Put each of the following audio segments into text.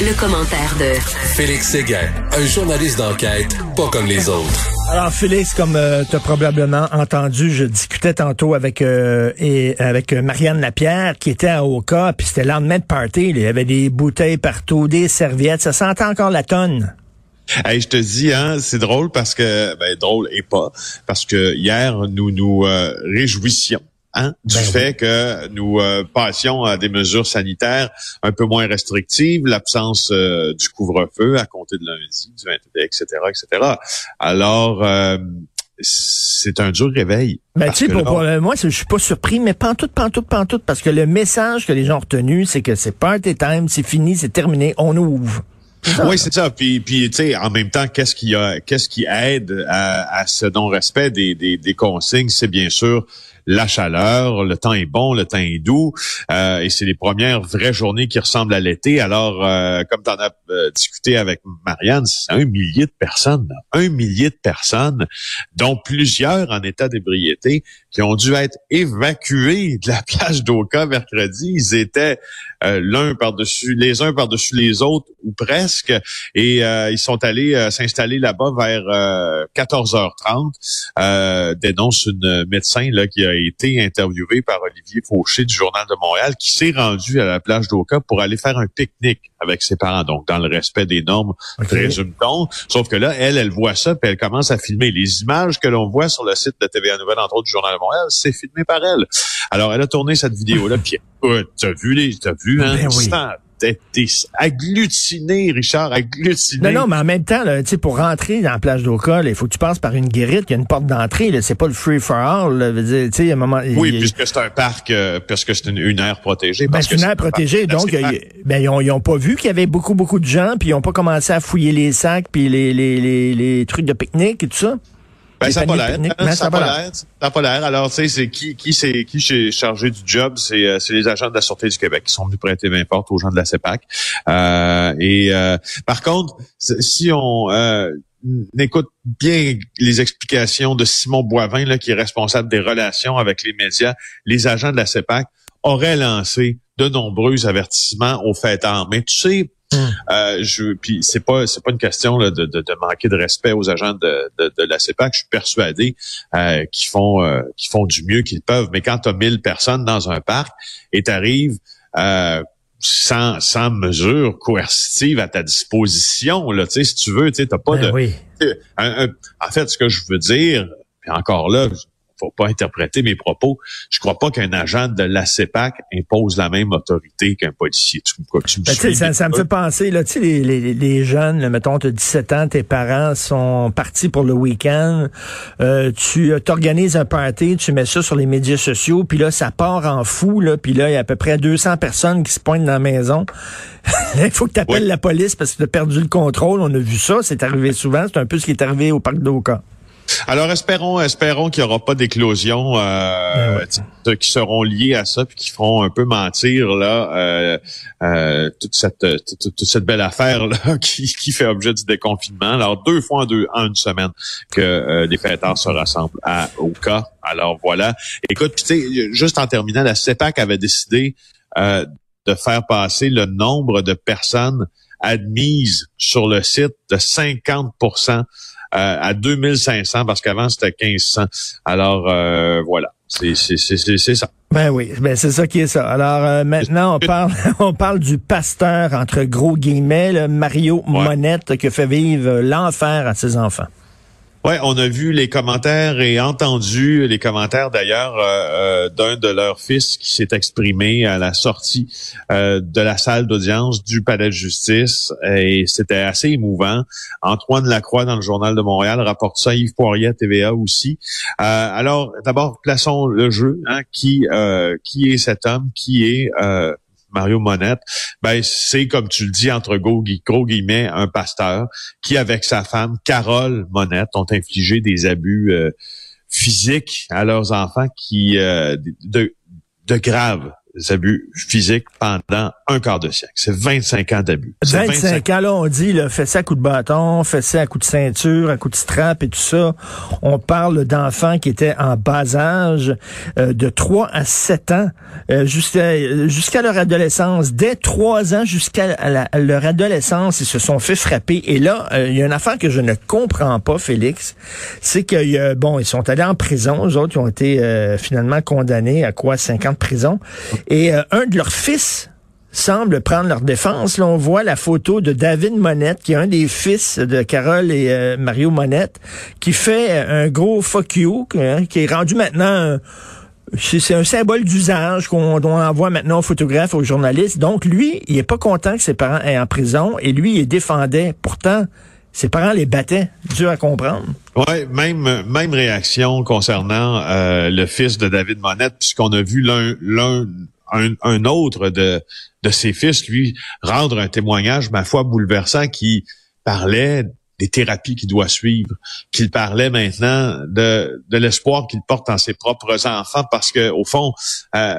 Le, commentaire de Félix Séguin, un journaliste d'enquête pas comme les autres. Alors Félix, comme euh, tu as probablement entendu, je discutais tantôt avec euh, et avec Marianne Lapierre qui était à Oka, puis c'était le lendemain de party, il y avait des bouteilles partout, des serviettes, ça sentait encore la tonne. Hey, je te dis, hein, c'est drôle parce que, ben drôle et pas, parce que hier nous nous euh, réjouissions Hein, du ben fait que nous euh, passions à des mesures sanitaires un peu moins restrictives, l'absence euh, du couvre-feu à compter de lundi, du 21, etc., etc. Alors, euh, c'est un dur réveil. Ben, tu sais, pour, moi, je suis pas surpris, mais pantoute, pantoute, pantoute, parce que le message que les gens ont retenu, c'est que c'est party time, c'est fini, c'est terminé, on ouvre. Oui, c'est ça. Puis, puis tu sais, en même temps, qu'est-ce qui a, qu'est-ce qui aide à, à ce non-respect des, des, des consignes, c'est bien sûr la chaleur, le temps est bon, le temps est doux, euh, et c'est les premières vraies journées qui ressemblent à l'été. Alors, euh, comme tu en as euh, discuté avec Marianne, c'est un millier de personnes, un millier de personnes, dont plusieurs en état d'ébriété, qui ont dû être évacués de la plage d'Oka mercredi. Ils étaient l'un par-dessus, les uns par-dessus les autres, ou presque, et ils sont allés s'installer là-bas vers 14h30, dénonce une médecin là qui a a été interviewé par Olivier Fauché du Journal de Montréal, qui s'est rendu à la plage d'Oka pour aller faire un pique-nique avec ses parents, donc dans le respect des normes, okay. présume-t-on. Sauf que là, elle, elle voit ça, puis elle commence à filmer. Les images que l'on voit sur le site de TVA Nouvelle, entre autres du Journal de Montréal, c'est filmé par elle. Alors, elle a tourné cette vidéo-là, puis t'as vu les, t'as vu, hein? Ben t'es agglutiné, Richard, agglutiné. Non, non, mais en même temps, là, pour rentrer dans la plage d'Oka, il faut que tu passes par une guérite, il y a une porte d'entrée, c'est pas le free for all. un moment, oui, puisque c'est un parc, euh, parce que c'est une, une, aire protégée. Ben, c'est une aire protégée, donc ben, ils, ont, ils ont pas vu qu'il y avait beaucoup, beaucoup de gens, puis ils ont pas commencé à fouiller les sacs, puis les, les, les, les trucs de pique-nique et tout ça. Ben, ça n'a pas l'air. Hein, ça n'a pas l'air. Ça pas l'air. Alors, tu sais, c'est qui, qui, c'est, qui s'est chargé du job? C'est, euh, c'est les agents de la Sûreté du Québec qui sont venus prêter main forte aux gens de la CEPAC. Euh, et euh, par contre, si on euh, écoute bien les explications de Simon Boivin, là, qui est responsable des relations avec les médias, les agents de la CEPAC auraient lancé de nombreux avertissements aux fêtards. Mais tu sais, Hmm. Euh, je, puis c'est pas c'est pas une question là, de, de, de, manquer de respect aux agents de, de, de la CEPAC. Je suis persuadé euh, qu'ils font euh, qu'ils font du mieux qu'ils peuvent. Mais quand tu as 1000 personnes dans un parc et tu arrives euh, sans, sans mesure coercitive à ta disposition, là, si tu veux, tu n'as pas ben de... Oui. en fait, ce que je veux dire, puis encore là, faut pas interpréter mes propos. Je crois pas qu'un agent de la CEPAC impose la même autorité qu'un policier. Tu, tu me ben, ça, ça me fait penser, là, tu sais, les, les, les, jeunes, là, mettons, tu as 17 ans, tes parents sont partis pour le week-end, euh, tu t'organises un party, tu mets ça sur les médias sociaux, puis là, ça part en fou, là, puis là, il y a à peu près 200 personnes qui se pointent dans la maison. il faut que tu appelles la police parce que tu as perdu le contrôle. On a vu ça, c'est arrivé souvent. C'est un peu ce qui est arrivé au parc d'Oka. Alors espérons, espérons qu'il n'y aura pas d'éclosion euh, ben qui seront liées à ça puis qui feront un peu mentir là euh, euh, toute cette toute, cette belle affaire là qui, qui fait objet du déconfinement. Alors deux fois en deux en une semaine que euh, les fêtards se rassemblent à Oka. Alors voilà. Écoute, tu sais, juste en terminant, la CEPAC avait décidé euh, de faire passer le nombre de personnes admises sur le site de 50 euh, à 2500 parce qu'avant c'était 1500. Alors euh, voilà, c'est c'est ça. Ben oui, ben c'est ça qui est ça. Alors euh, maintenant on parle on parle du pasteur entre gros guillemets, Mario Monette qui fait vivre l'enfer à ses enfants. Ouais, on a vu les commentaires et entendu les commentaires d'ailleurs euh, euh, d'un de leurs fils qui s'est exprimé à la sortie euh, de la salle d'audience du palais de justice et c'était assez émouvant. Antoine Lacroix dans le journal de Montréal rapporte ça, Yves Poirier TVA aussi. alors d'abord plaçons le jeu, hein, qui qui est cet homme, qui est Mario Monette, ben c'est comme tu le dis entre gros, guillemets un pasteur qui avec sa femme Carole Monette ont infligé des abus euh, physiques à leurs enfants qui euh, de de graves abus physiques pendant un quart de siècle. C'est 25 ans d'abus. 25, ans, là, on dit, là, fait ça à coup de bâton, fait ça à coup de ceinture, à coup de strap et tout ça. On parle d'enfants qui étaient en bas âge, euh, de 3 à 7 ans, euh, jusqu'à jusqu'à leur adolescence. Dès 3 ans jusqu'à leur adolescence, ils se sont fait frapper. Et là, euh, il y a une affaire que je ne comprends pas, Félix, c'est que, bon, ils sont allés en prison, eux autres, ils ont été finalement condamnés à quoi, 50 prison. Et euh, un de leurs fils semble prendre leur défense. Là, on voit la photo de David Monette, qui est un des fils de Carole et euh, Mario Monette, qui fait un gros fuck you, hein, qui est rendu maintenant... c'est un symbole d'usage qu'on envoie maintenant aux photographes, aux journalistes. Donc, lui, il est pas content que ses parents aient en prison et lui, il défendait. Pourtant, ses parents les battaient. Dur à comprendre. Ouais, même même réaction concernant euh, le fils de David Monette, puisqu'on a vu l'un un, autre de ses fils lui rendre un témoignage ma foi bouleversant qui parlait des thérapies qu'il doit suivre, qu'il parlait maintenant de, l'espoir qu'il porte en ses propres enfants, parce que au fond, euh,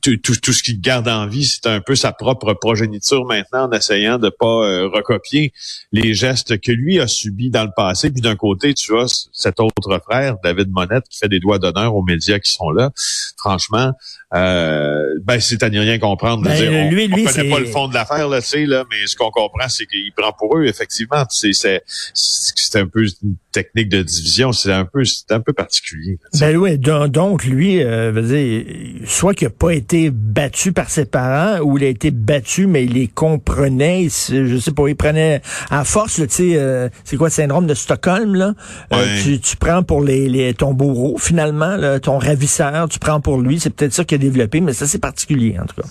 tout, tout, tout, ce qu'il garde en vie, c'est un peu sa propre progéniture maintenant, en essayant de pas euh, recopier les gestes que lui a subis dans le passé. Puis d'un côté, tu as cet autre frère, David Monette, qui fait des doigts d'honneur aux médias qui sont là. Franchement, euh, ben c'est à n'y rien comprendre. Ben, on, lui, lui, connaît pas le fond de l'affaire, là, tu sais, là, mais ce qu'on comprend, c'est qu'il prend pour eux, effectivement. C'est c'est un peu une technique de division, c'est un peu c'est un peu particulier. Ben oui, donc, lui, euh, veut dire, soit qu'il n'a pas été battu par ses parents, ou il a été battu, mais il les comprenait. je sais pas, il prenait à force, tu sais, euh, c'est quoi le syndrome de Stockholm là? Euh, tu, tu, prends pour les, les ton bourreau finalement, là, ton ravisseur, tu prends pour lui. C'est peut-être ça qui mais ça c'est particulier en tout cas.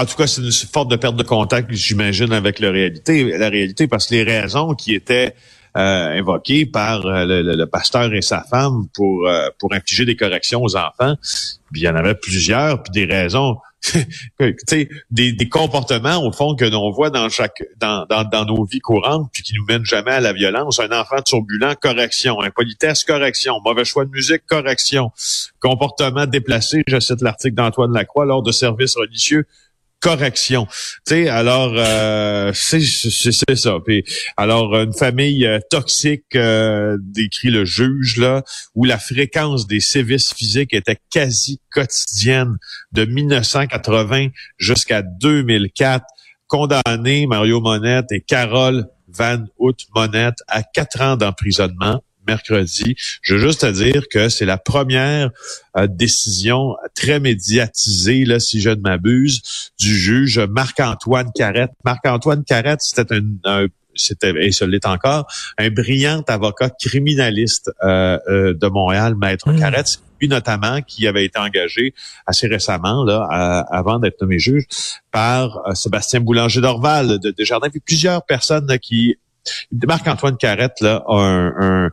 En tout cas, c'est une forte de perte de contact, j'imagine, avec la réalité, la réalité, parce que les raisons qui étaient euh, invoqué par euh, le, pasteur et sa femme pour euh, pour infliger des corrections aux enfants. Puis il y en avait plusieurs, puis des raisons, des, des comportements au fond que l'on voit dans chaque dans, dans, dans, nos vies courantes, puis qui nous mènent jamais à la violence. Un enfant turbulent, correction. Impolitesse, correction. Mauvais choix de musique, correction. Comportement déplacé, je cite l'article d'Antoine Lacroix, lors de services religieux, correction. Alors euh, c'est ça. Puis, alors une famille euh, toxique euh, décrit le juge là, où la fréquence des sévices physiques était quasi quotidienne de 1980 jusqu'à 2004. Condamné Mario Monette et Carole Van Hout Monette à quatre ans d'emprisonnement mercredi. Je veux juste te dire que c'est la première euh, décision très médiatisée, là, si je ne m'abuse, du juge Marc-Antoine Carrette. Marc-Antoine Carrette, c'était un, c'était et ce l'est encore, un brillant avocat criminaliste euh, euh, de Montréal, maître mmh. Carrette, lui notamment qui avait été engagé assez récemment là, avant d'être nommé juge par Sébastien Boulanger d'Orval de Desjardins, puis plusieurs personnes qui Marc-Antoine Carrette là, a un,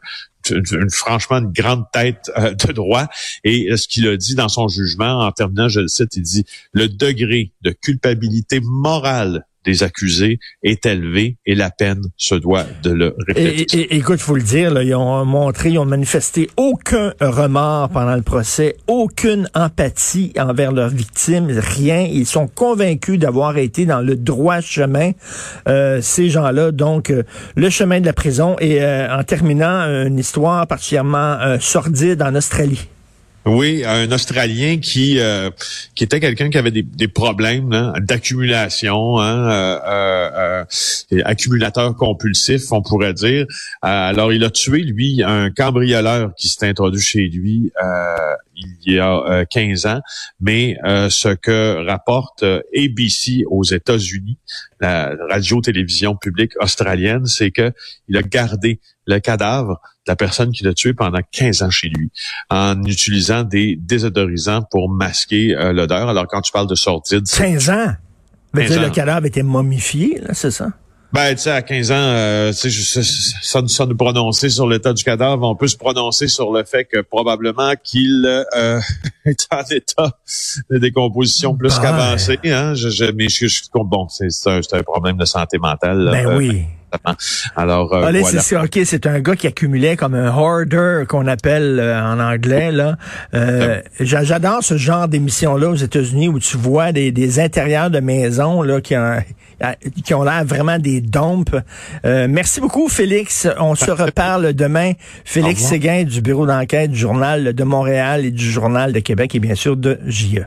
une, franchement une grande tête euh, de droit. Et euh, ce qu'il a dit dans son jugement, en terminant, je le cite, il dit le degré de culpabilité morale des accusés est élevé et la peine se doit de le répéter. Et, écoute, faut le dire, là, ils ont montré, ils ont manifesté aucun remords pendant le procès, aucune empathie envers leurs victimes, rien. Ils sont convaincus d'avoir été dans le droit chemin, euh, ces gens-là. Donc, euh, le chemin de la prison. Et euh, en terminant, une histoire particulièrement sordide en Australie. Oui, un Australien qui euh, qui était quelqu'un qui avait des, des problèmes hein, d'accumulation, hein, euh, euh, euh, accumulateur compulsif, on pourrait dire. alors, il a tué lui un cambrioleur qui s'est introduit chez lui il y a 15 ans, mais ce que rapporte ABC aux États-Unis, la radio-télévision publique australienne, c'est que il a gardé le cadavre de la personne qui l'a tué pendant 15 ans chez lui, en utilisant des désodorisants pour masquer euh, l'odeur. Alors, quand tu parles de sordide... 15 ans? Mais le cadavre était momifié, là, c'est ça? Ben, tu sais, à 15 ans, euh, tu sais, nous prononcer sur l'état du cadavre, on peut se prononcer sur le fait que probablement qu'il euh, est en état de décomposition plus ben. qu'avancé. Hein? Je, je, mais je, je, bon, c'est un, un, problème de santé mentale. Ben euh, oui. Alors, euh, Allez, c'est ok, c'est un gars qui accumulait comme un hoarder qu'on appelle euh, en anglais là. Euh, J'adore ce genre d'émission là aux États-Unis où tu vois des, des intérieurs de maisons là qui ont qui ont l'air vraiment des dompes. Euh, merci beaucoup, Félix. On se reparle demain. Félix Séguin du bureau d'enquête du Journal de Montréal et du Journal de Québec et bien sûr de JE.